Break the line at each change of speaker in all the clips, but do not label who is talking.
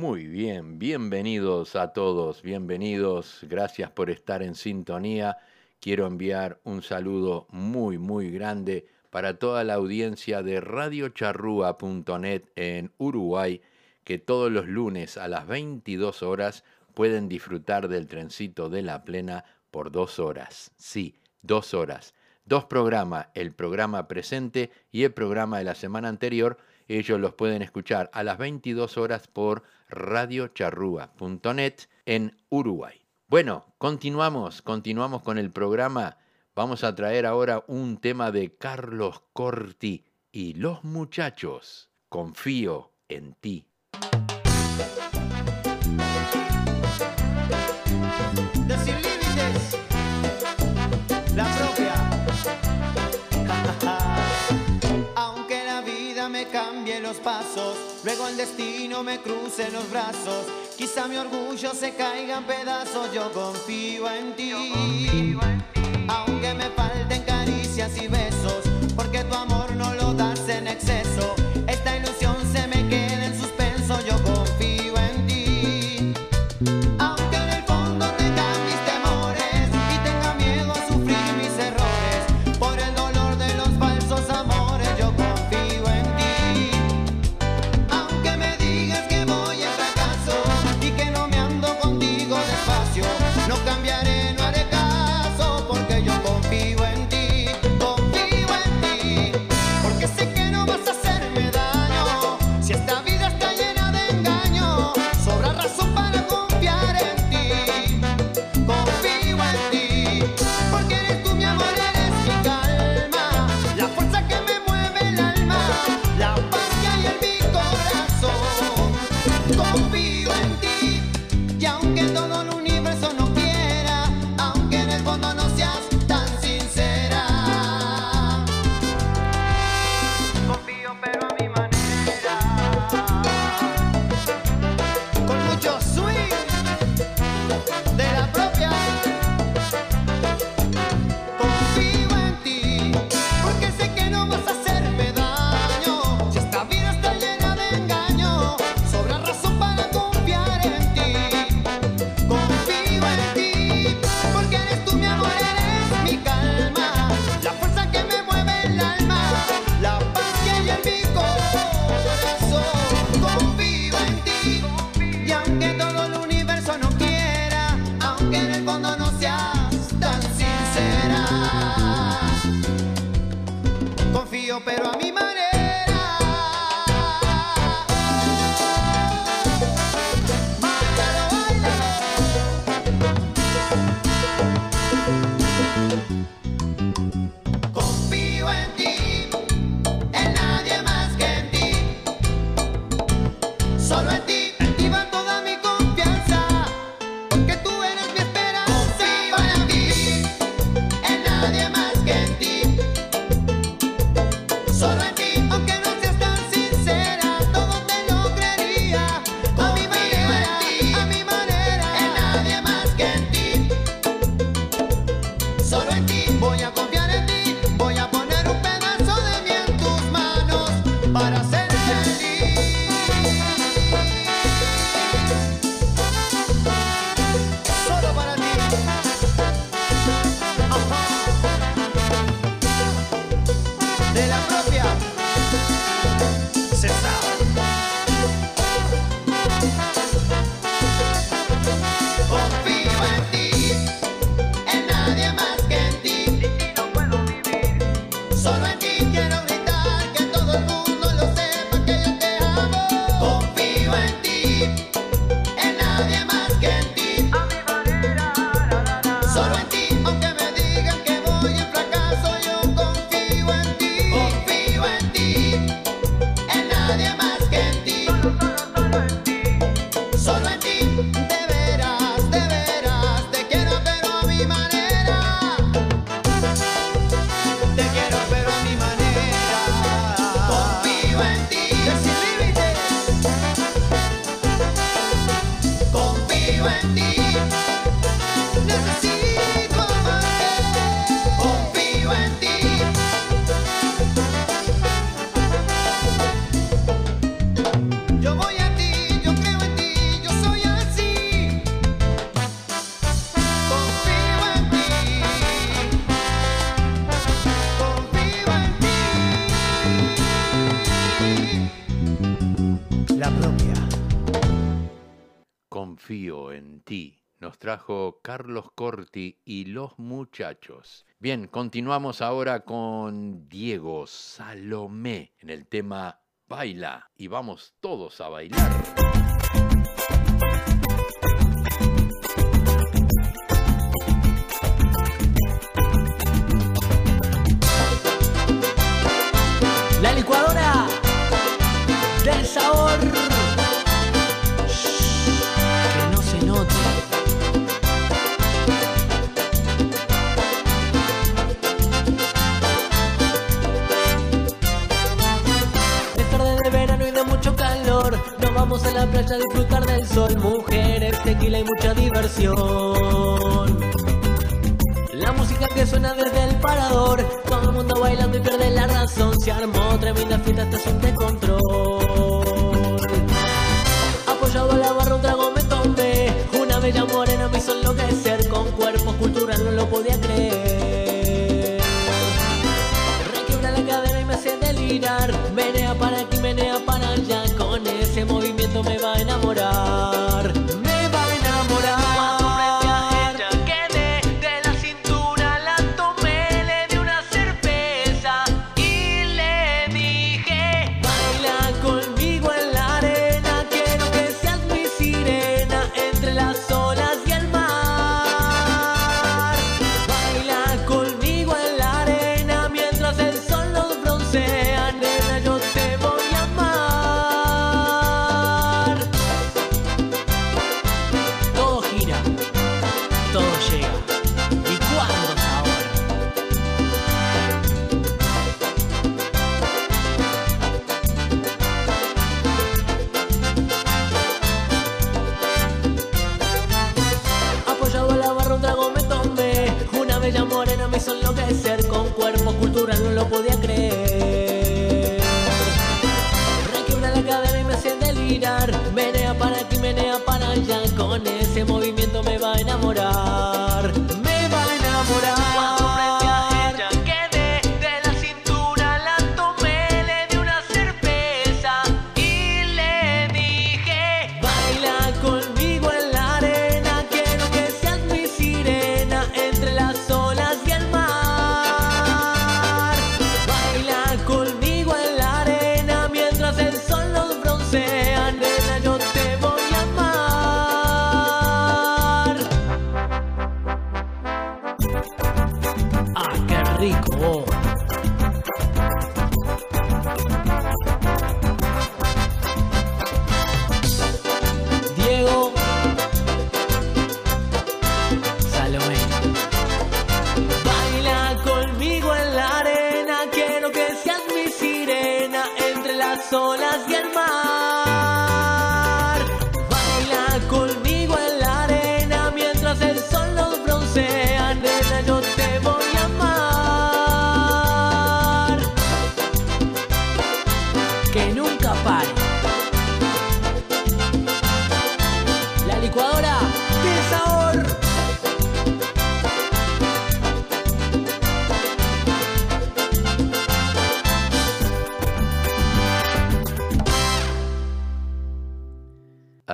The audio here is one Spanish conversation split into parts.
Muy bien, bienvenidos a todos, bienvenidos, gracias por estar en sintonía. Quiero enviar un saludo muy, muy grande para toda la audiencia de radiocharrúa.net en Uruguay, que todos los lunes a las 22 horas pueden disfrutar del trencito de la plena por dos horas. Sí, dos horas. Dos programas, el programa presente y el programa de la semana anterior, ellos los pueden escuchar a las 22 horas por radiocharrúa.net en Uruguay. Bueno, continuamos, continuamos con el programa. Vamos a traer ahora un tema de Carlos Corti y los muchachos. Confío en ti.
los pasos, luego el destino me cruce los brazos, quizá mi orgullo se caiga en pedazos, yo confío en ti, confío en ti. aunque me falten caricias y besos, porque tu amor no lo das en
exceso. Carlos Corti y los muchachos. Bien, continuamos ahora con Diego Salomé en el tema Baila y vamos todos a bailar.
La música que suena desde el parador, todo el mundo bailando y pierde la razón. Se armó tremenda fiesta, hasta un con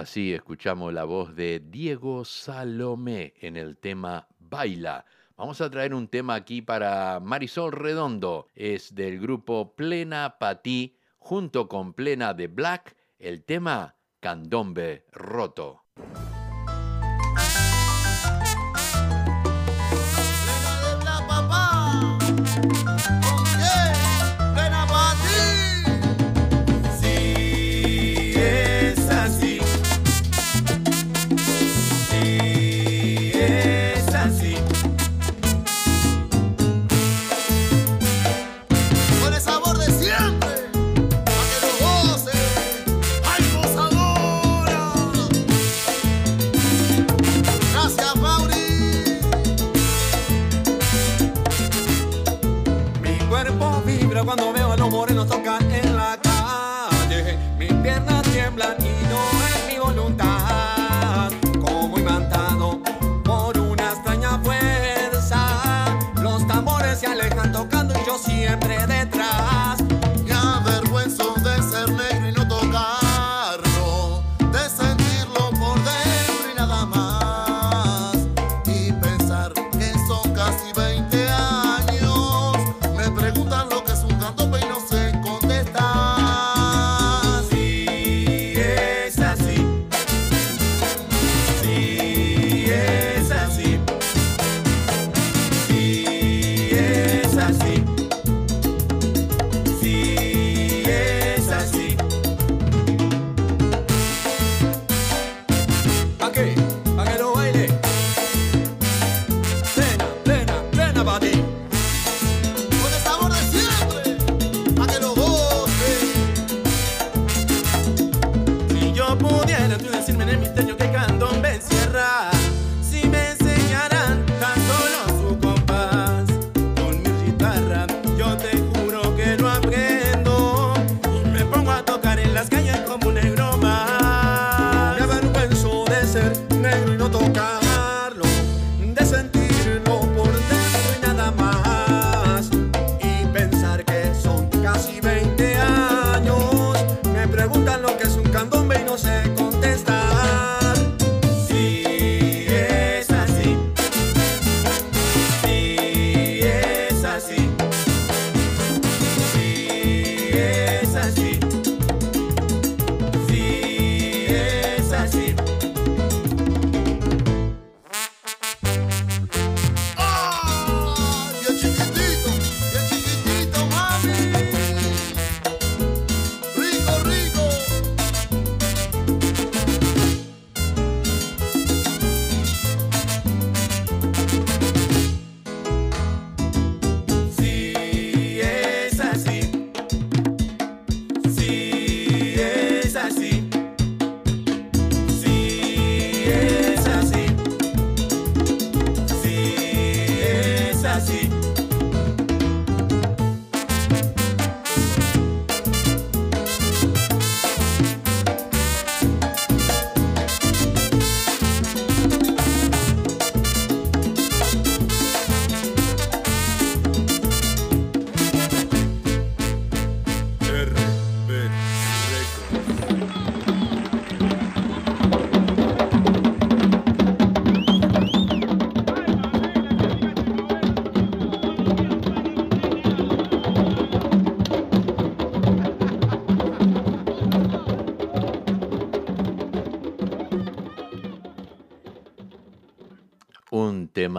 Así escuchamos la voz de Diego Salomé en el tema Baila. Vamos a traer un tema aquí para Marisol Redondo. Es del grupo Plena Patí, junto con Plena de Black, el tema Candombe Roto.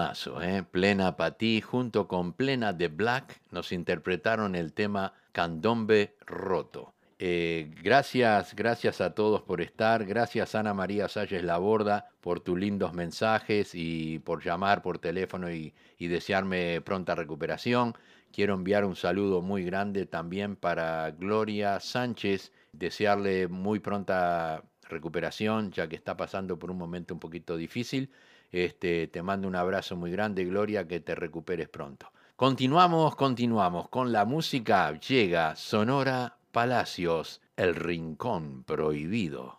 Temazo, ¿eh? Plena Patí junto con Plena de Black nos interpretaron el tema Candombe Roto. Eh, gracias, gracias a todos por estar. Gracias Ana María Salles Laborda por tus lindos mensajes y por llamar por teléfono y, y desearme pronta recuperación. Quiero enviar un saludo muy grande también para Gloria Sánchez, desearle muy pronta recuperación, ya que está pasando por un momento un poquito difícil. Este, te mando un abrazo muy grande, Gloria, que te recuperes pronto. Continuamos, continuamos con la música. Llega Sonora Palacios, el Rincón Prohibido.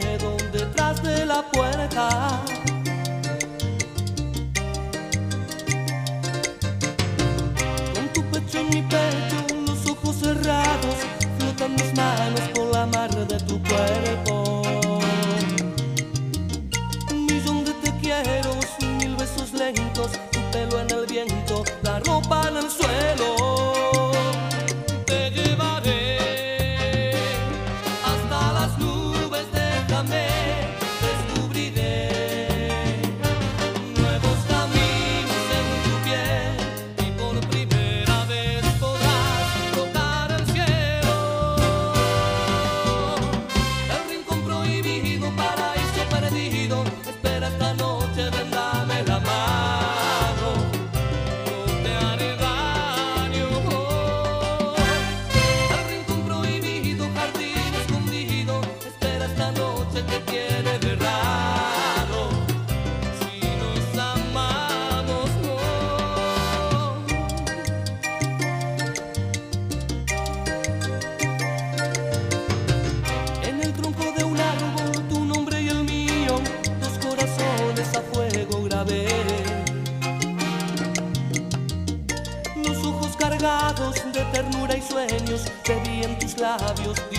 miedo detrás de la puerta. Con tu pecho en mi pecho, los ojos cerrados, flotan mis manos por la mar de tu cuerpo. Un millón de te quiero, mil
besos lentos, tu pelo en el viento, la ropa en el suelo. sueños, te vi en tus labios.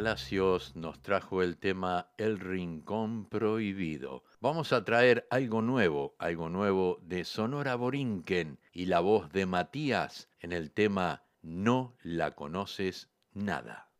Palacios nos trajo el tema El Rincón Prohibido. Vamos a traer algo nuevo, algo nuevo de Sonora Borinquen y la voz de Matías en el tema No la conoces nada.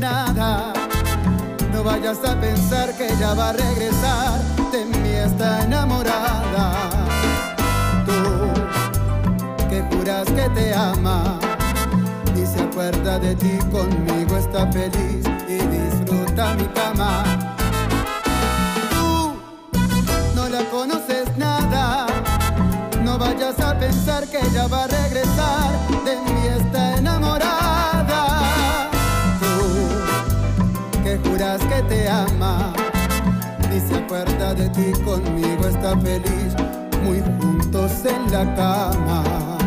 Nada. No vayas a pensar que ella va a regresar, de mí está enamorada. Tú, que juras que te ama, y se acuerda de ti, conmigo está feliz y disfruta mi cama. Tú, no la conoces nada, no vayas a pensar que ella va a regresar, acuerda de ti, conmigo está feliz, muy juntos en la cama.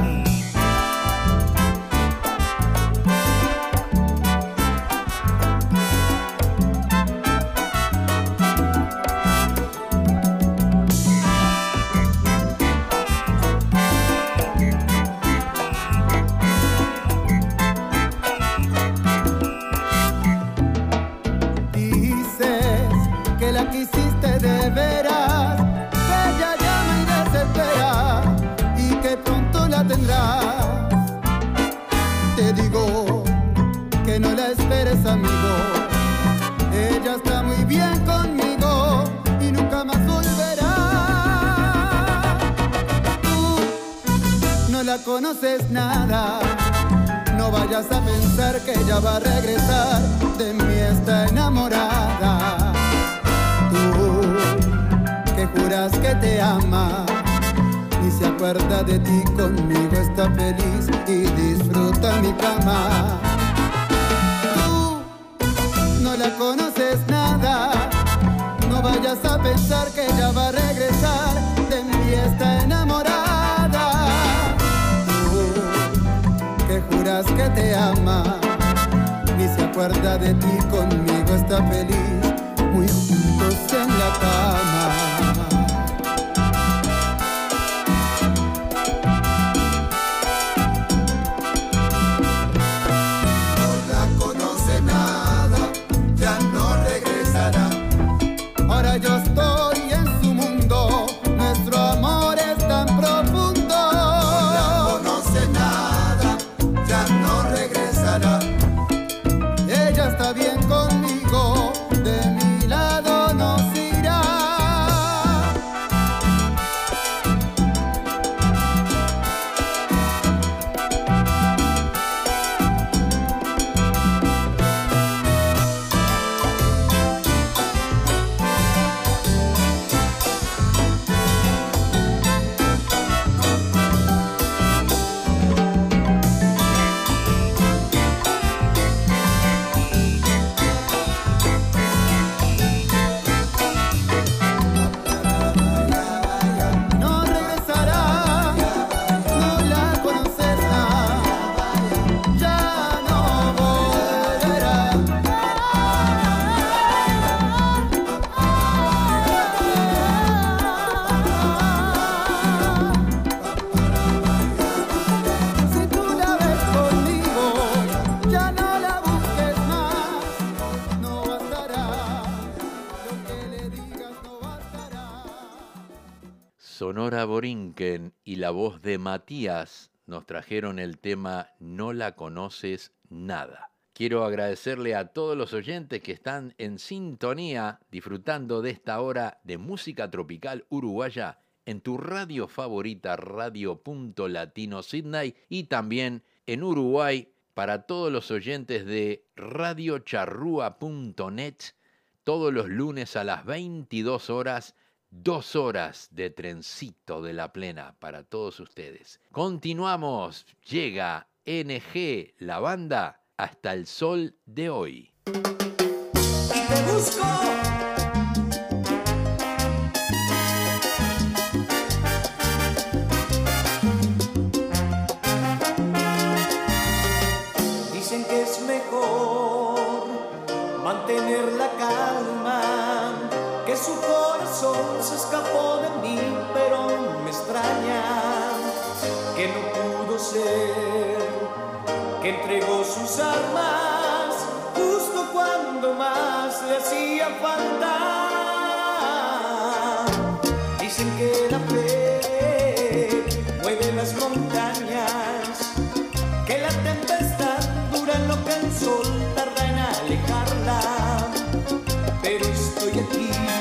Conoces nada. No vayas a pensar que ella va a regresar, de mí está enamorada. Tú, que juras que te ama, y se acuerda de ti, conmigo está feliz y disfruta mi cama. Te ama, ni se acuerda de ti, conmigo está feliz, muy juntos en la cama.
voz de Matías nos trajeron el tema No la conoces nada. Quiero agradecerle a todos los oyentes que están en sintonía disfrutando de esta hora de música tropical uruguaya en tu radio favorita Radio Punto Latino Sydney y también en Uruguay para todos los oyentes de radiocharrúa.net todos los lunes a las 22 horas dos horas de trencito de la plena para todos ustedes. Continuamos, llega NG, la banda, hasta el sol de hoy.
entregó sus armas justo cuando más le hacía falta. Dicen que la fe mueve las montañas, que la tempestad dura lo que el sol tarda en alejarla, pero estoy aquí.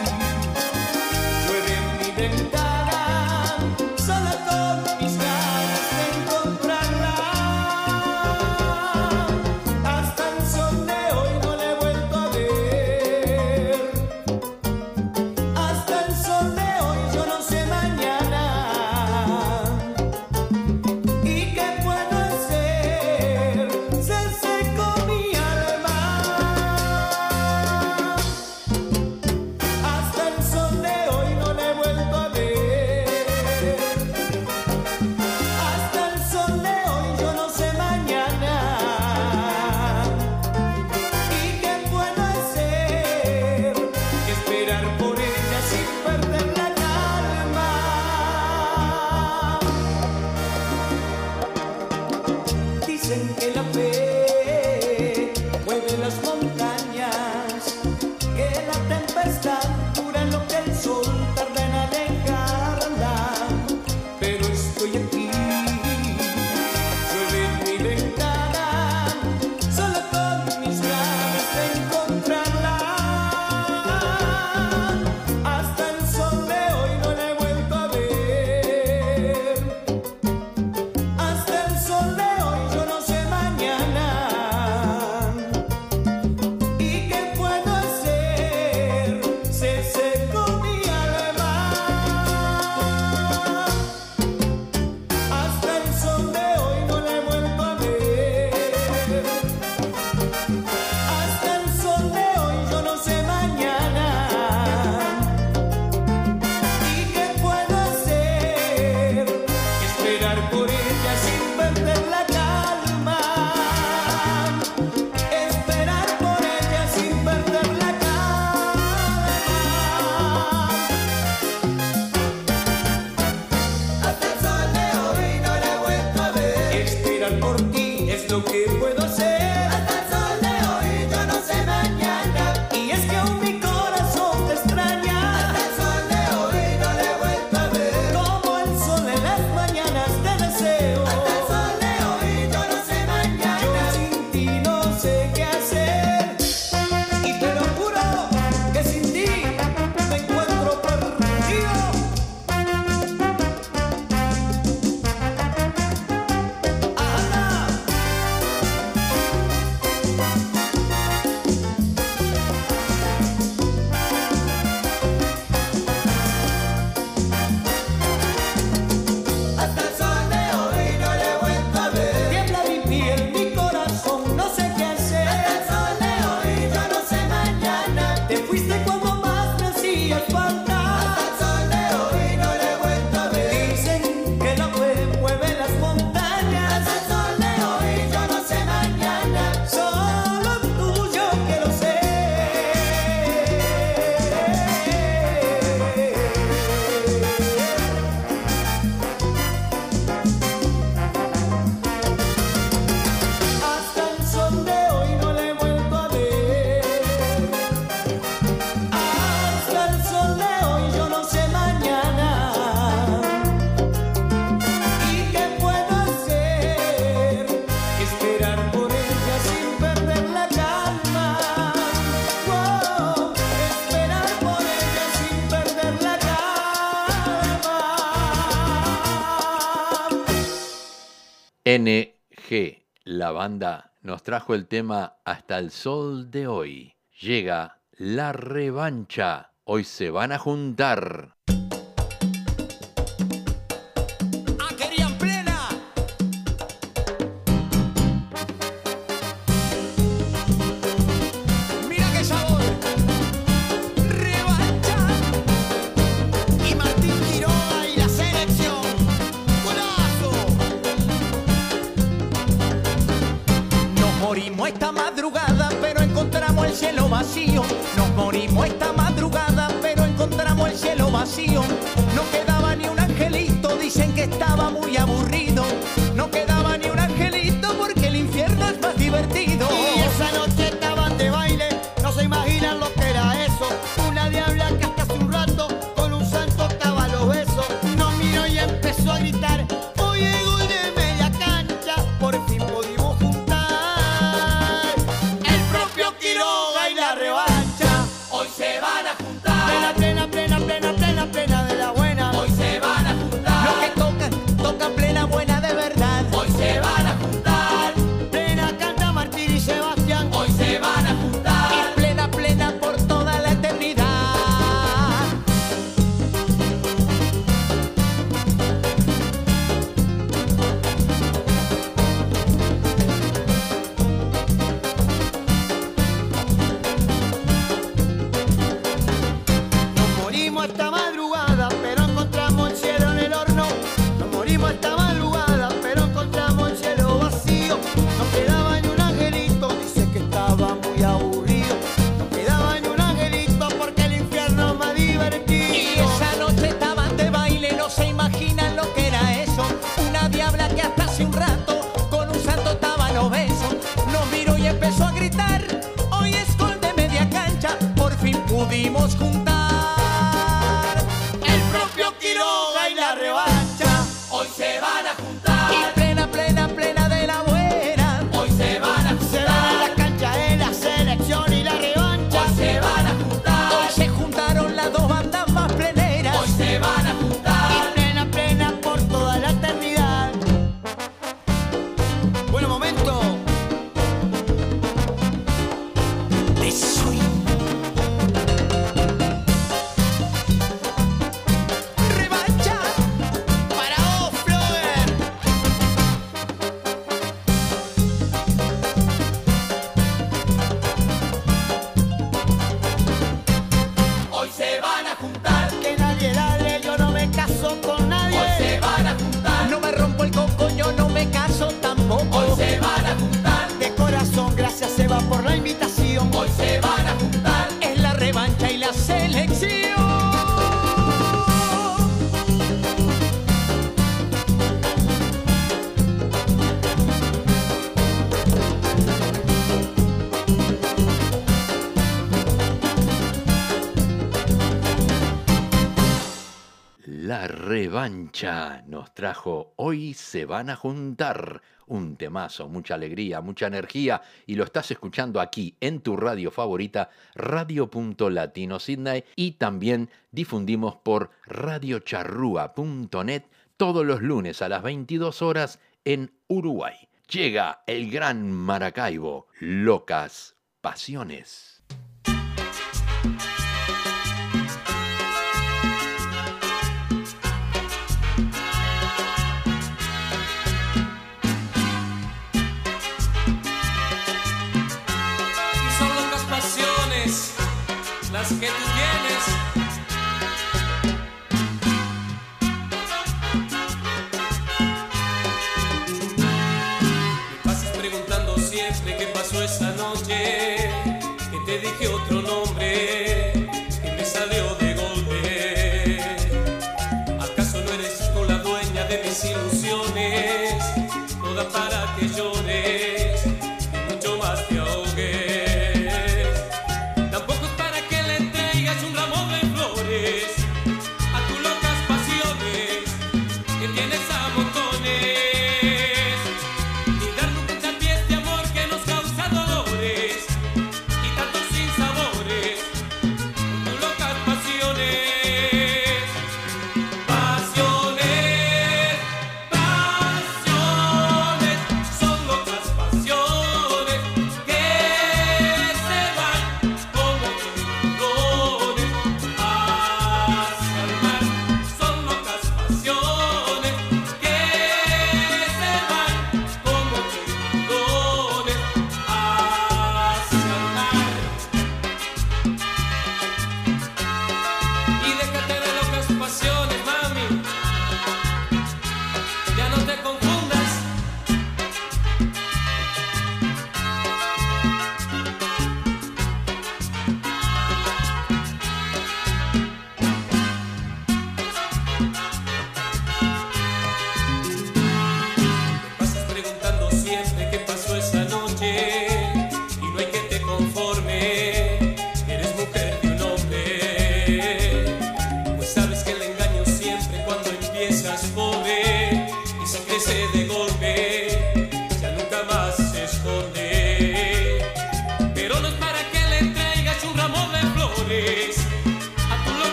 banda nos trajo el tema Hasta el Sol de hoy. Llega la revancha. Hoy se van a juntar.
Concha nos
trajo Hoy se van a juntar. Un temazo, mucha alegría, mucha energía y lo estás escuchando aquí en tu radio favorita, radio.latino Sydney y también difundimos por radiocharrúa.net todos los lunes a las 22 horas en Uruguay. Llega el gran Maracaibo, locas pasiones.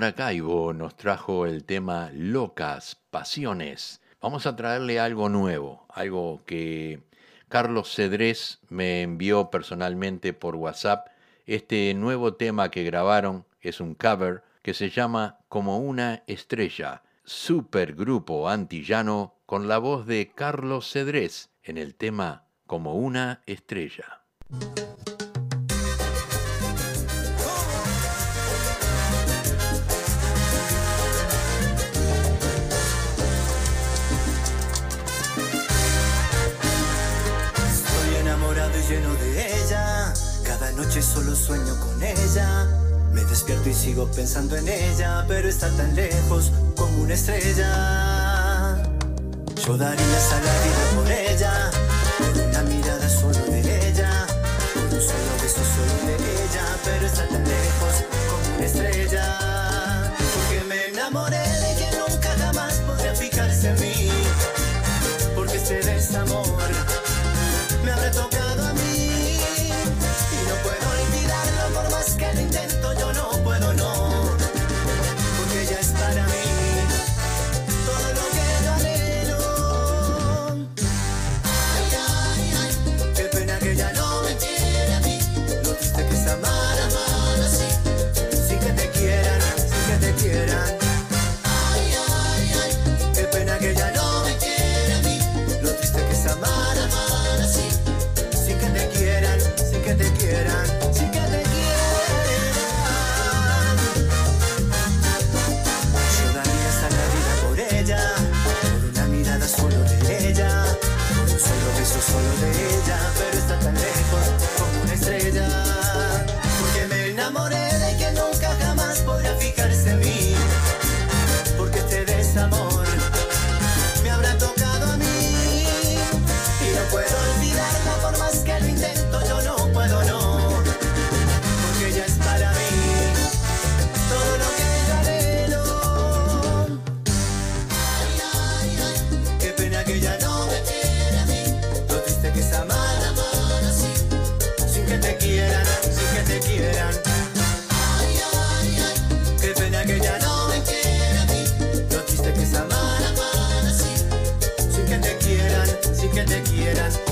Maracaibo nos trajo el tema Locas, Pasiones. Vamos a traerle algo nuevo, algo que Carlos Cedrés me envió personalmente por WhatsApp. Este nuevo tema que grabaron es un cover que se llama Como una estrella, supergrupo antillano con la voz de Carlos Cedrés en el tema Como una estrella.
Noche solo sueño con ella. Me despierto y sigo pensando en ella, pero está tan lejos como una estrella. Yo daría la vida por ella, donde quieras.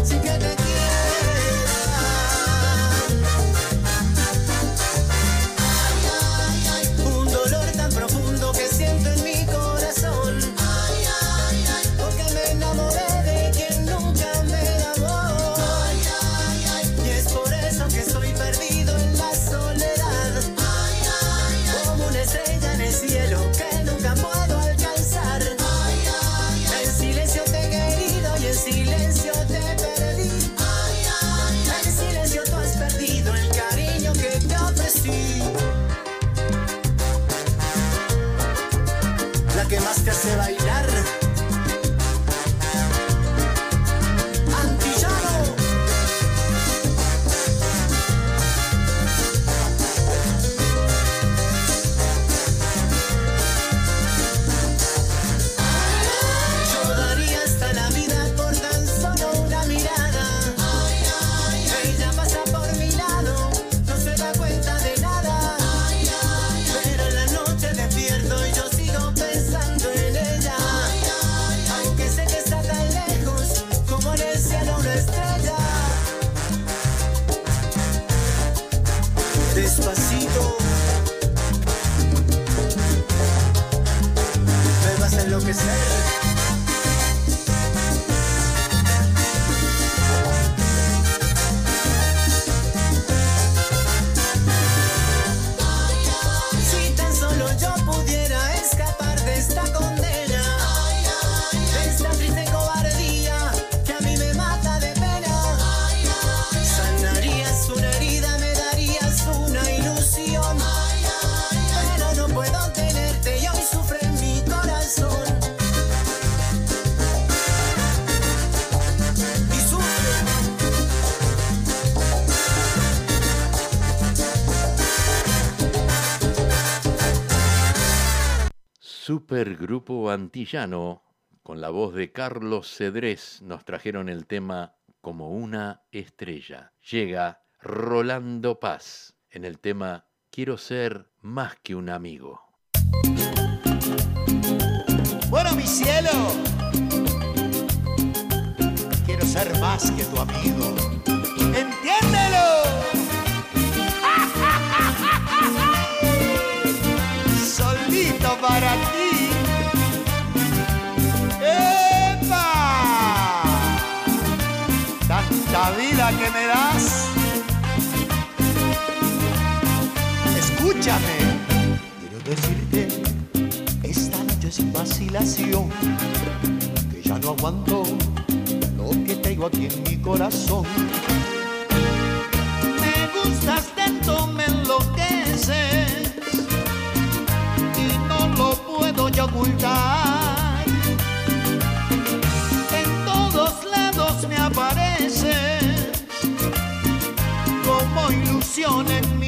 Grupo Antillano, con la voz de Carlos Cedrés, nos trajeron el tema Como una estrella. Llega Rolando Paz en el tema quiero ser más que un amigo.
Bueno, mi cielo, quiero ser más que tu amigo. ¡Entiéndelo! Escúchame. Quiero decirte esta noche sin vacilación que ya no aguanto lo que traigo aquí en mi corazón. Me gustas tanto, me enloqueces y no lo puedo ya ocultar. En todos lados me apareces como ilusión en mi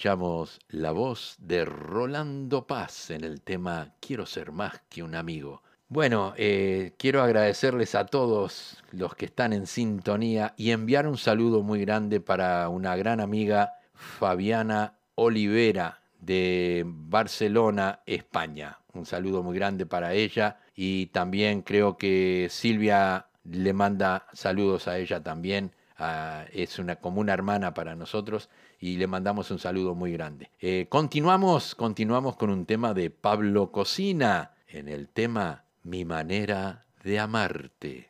Escuchamos la voz de Rolando Paz en el tema Quiero ser más que un amigo. Bueno, eh, quiero agradecerles a todos los que están en sintonía y enviar un saludo muy grande para una gran amiga, Fabiana Olivera, de Barcelona, España. Un saludo muy grande para ella y también creo que Silvia le manda saludos a ella también. Ah, es una, como una hermana para nosotros y le mandamos un saludo muy grande. Eh, continuamos, continuamos con un tema de Pablo Cocina en el tema Mi manera de amarte.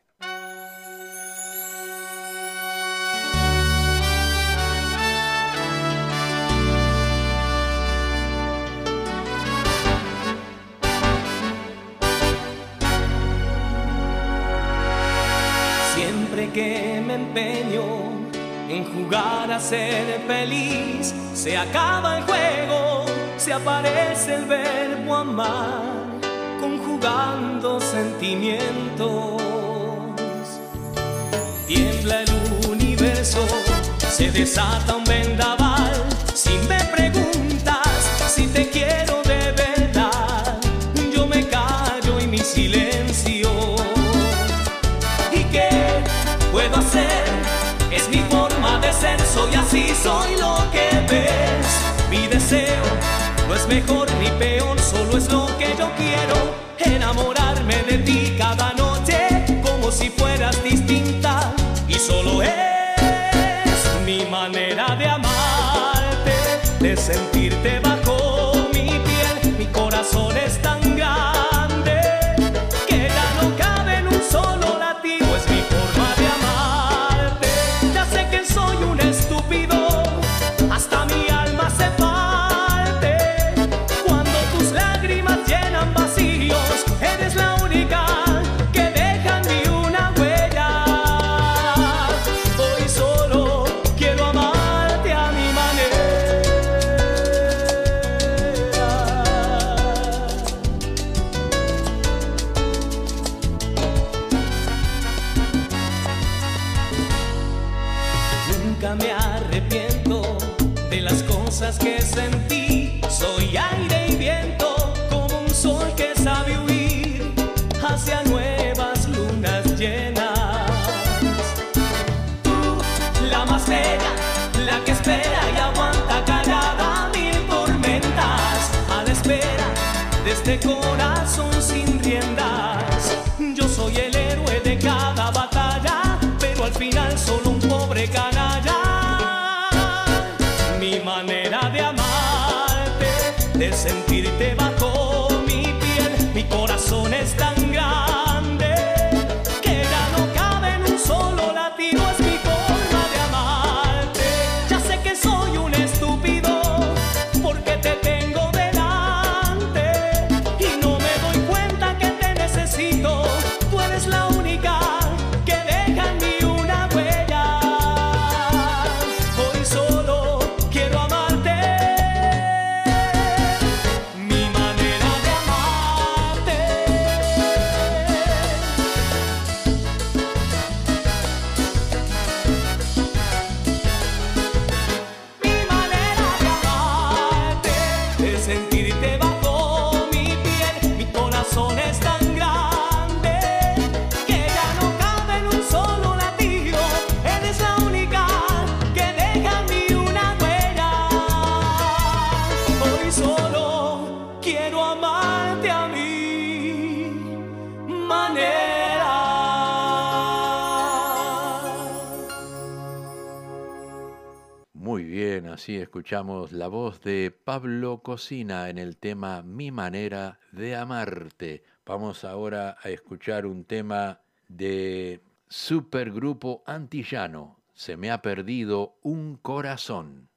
Siempre a ser feliz, se acaba el juego, se aparece el verbo amar, conjugando sentimientos. Tiembla el universo, se desata un
manera de amarte, de sentirte bajo mi piel, mi corazón
está. escuchamos la voz de Pablo Cocina en el tema Mi manera de amarte. Vamos ahora a escuchar un tema de Supergrupo Antillano. Se me ha perdido un corazón.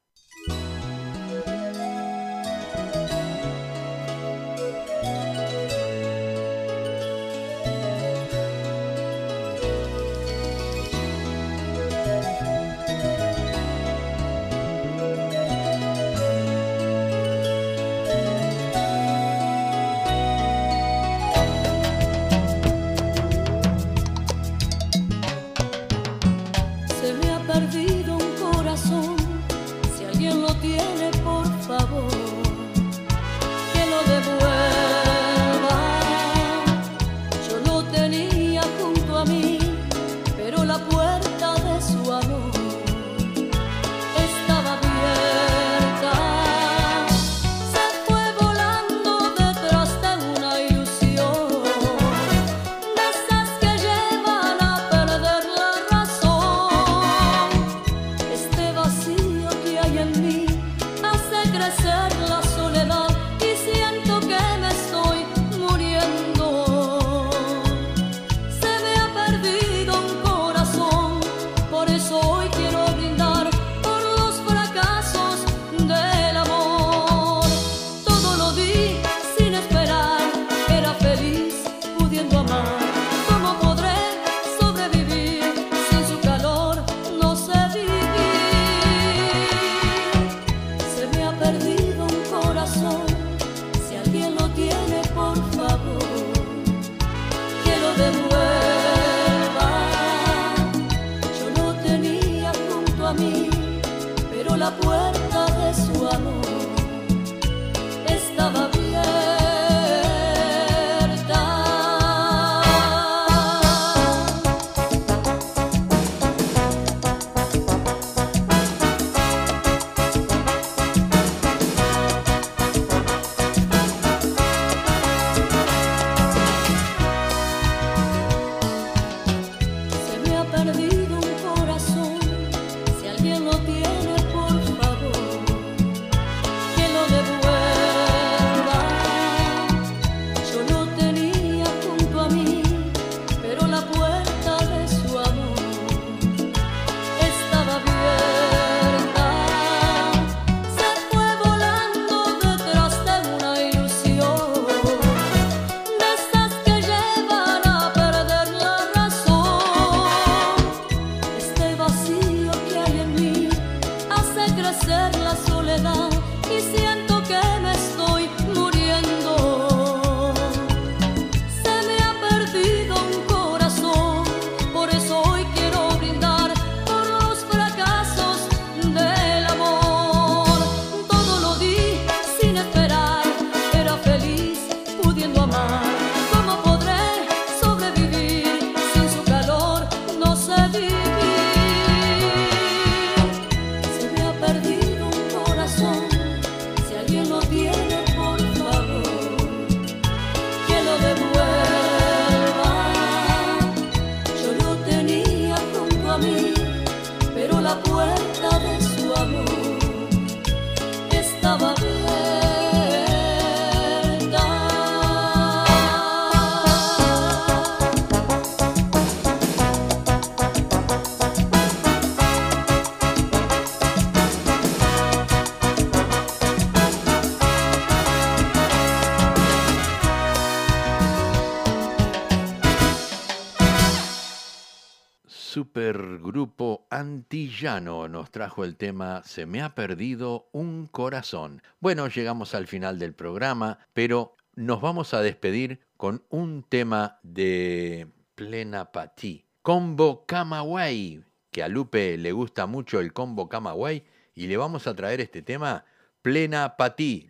supergrupo antillano nos trajo el tema Se me ha perdido un corazón. Bueno, llegamos al final del programa, pero nos vamos a despedir con un tema de plena patí. Combo Camaway, que a Lupe le gusta mucho el combo Camaway y le vamos a traer este tema plena patí.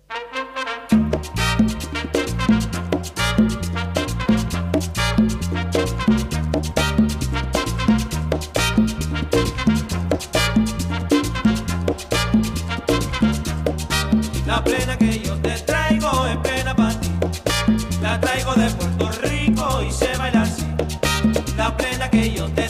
que yo te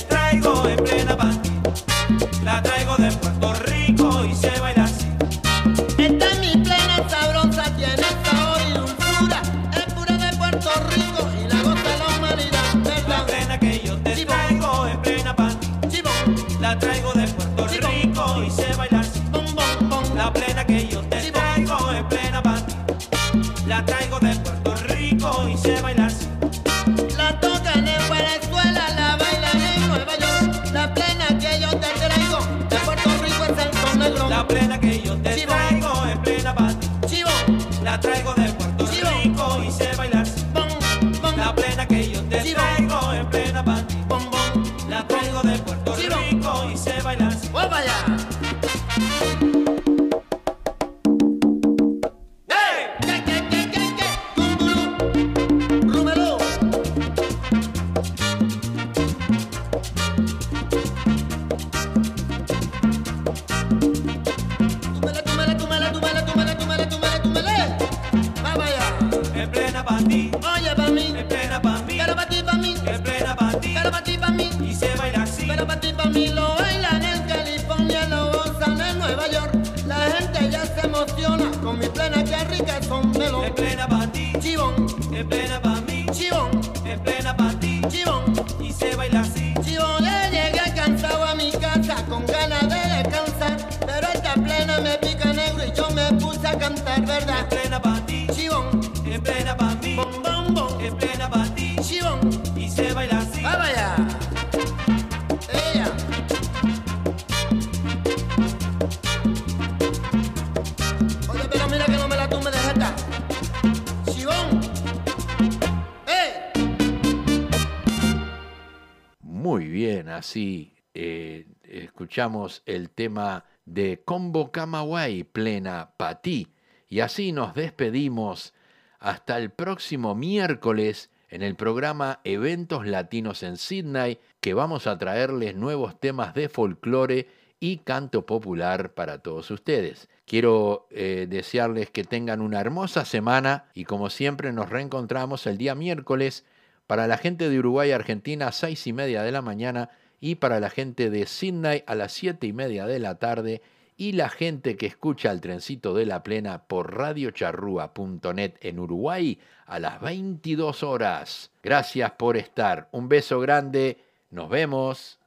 si eh,
escuchamos el tema de Combo Camagüey, plena Patí. Y así nos despedimos hasta el próximo miércoles en el programa Eventos Latinos en Sydney, que vamos a traerles nuevos temas de folclore y canto popular para todos ustedes. Quiero eh, desearles que tengan una hermosa semana y como siempre nos reencontramos el día miércoles para la gente de Uruguay y Argentina a seis y media de la mañana y para la gente de Sydney a las 7 y media de la tarde y la gente que escucha el trencito de la plena por radiocharrúa.net en Uruguay a las 22 horas. Gracias por estar. Un beso grande. Nos vemos.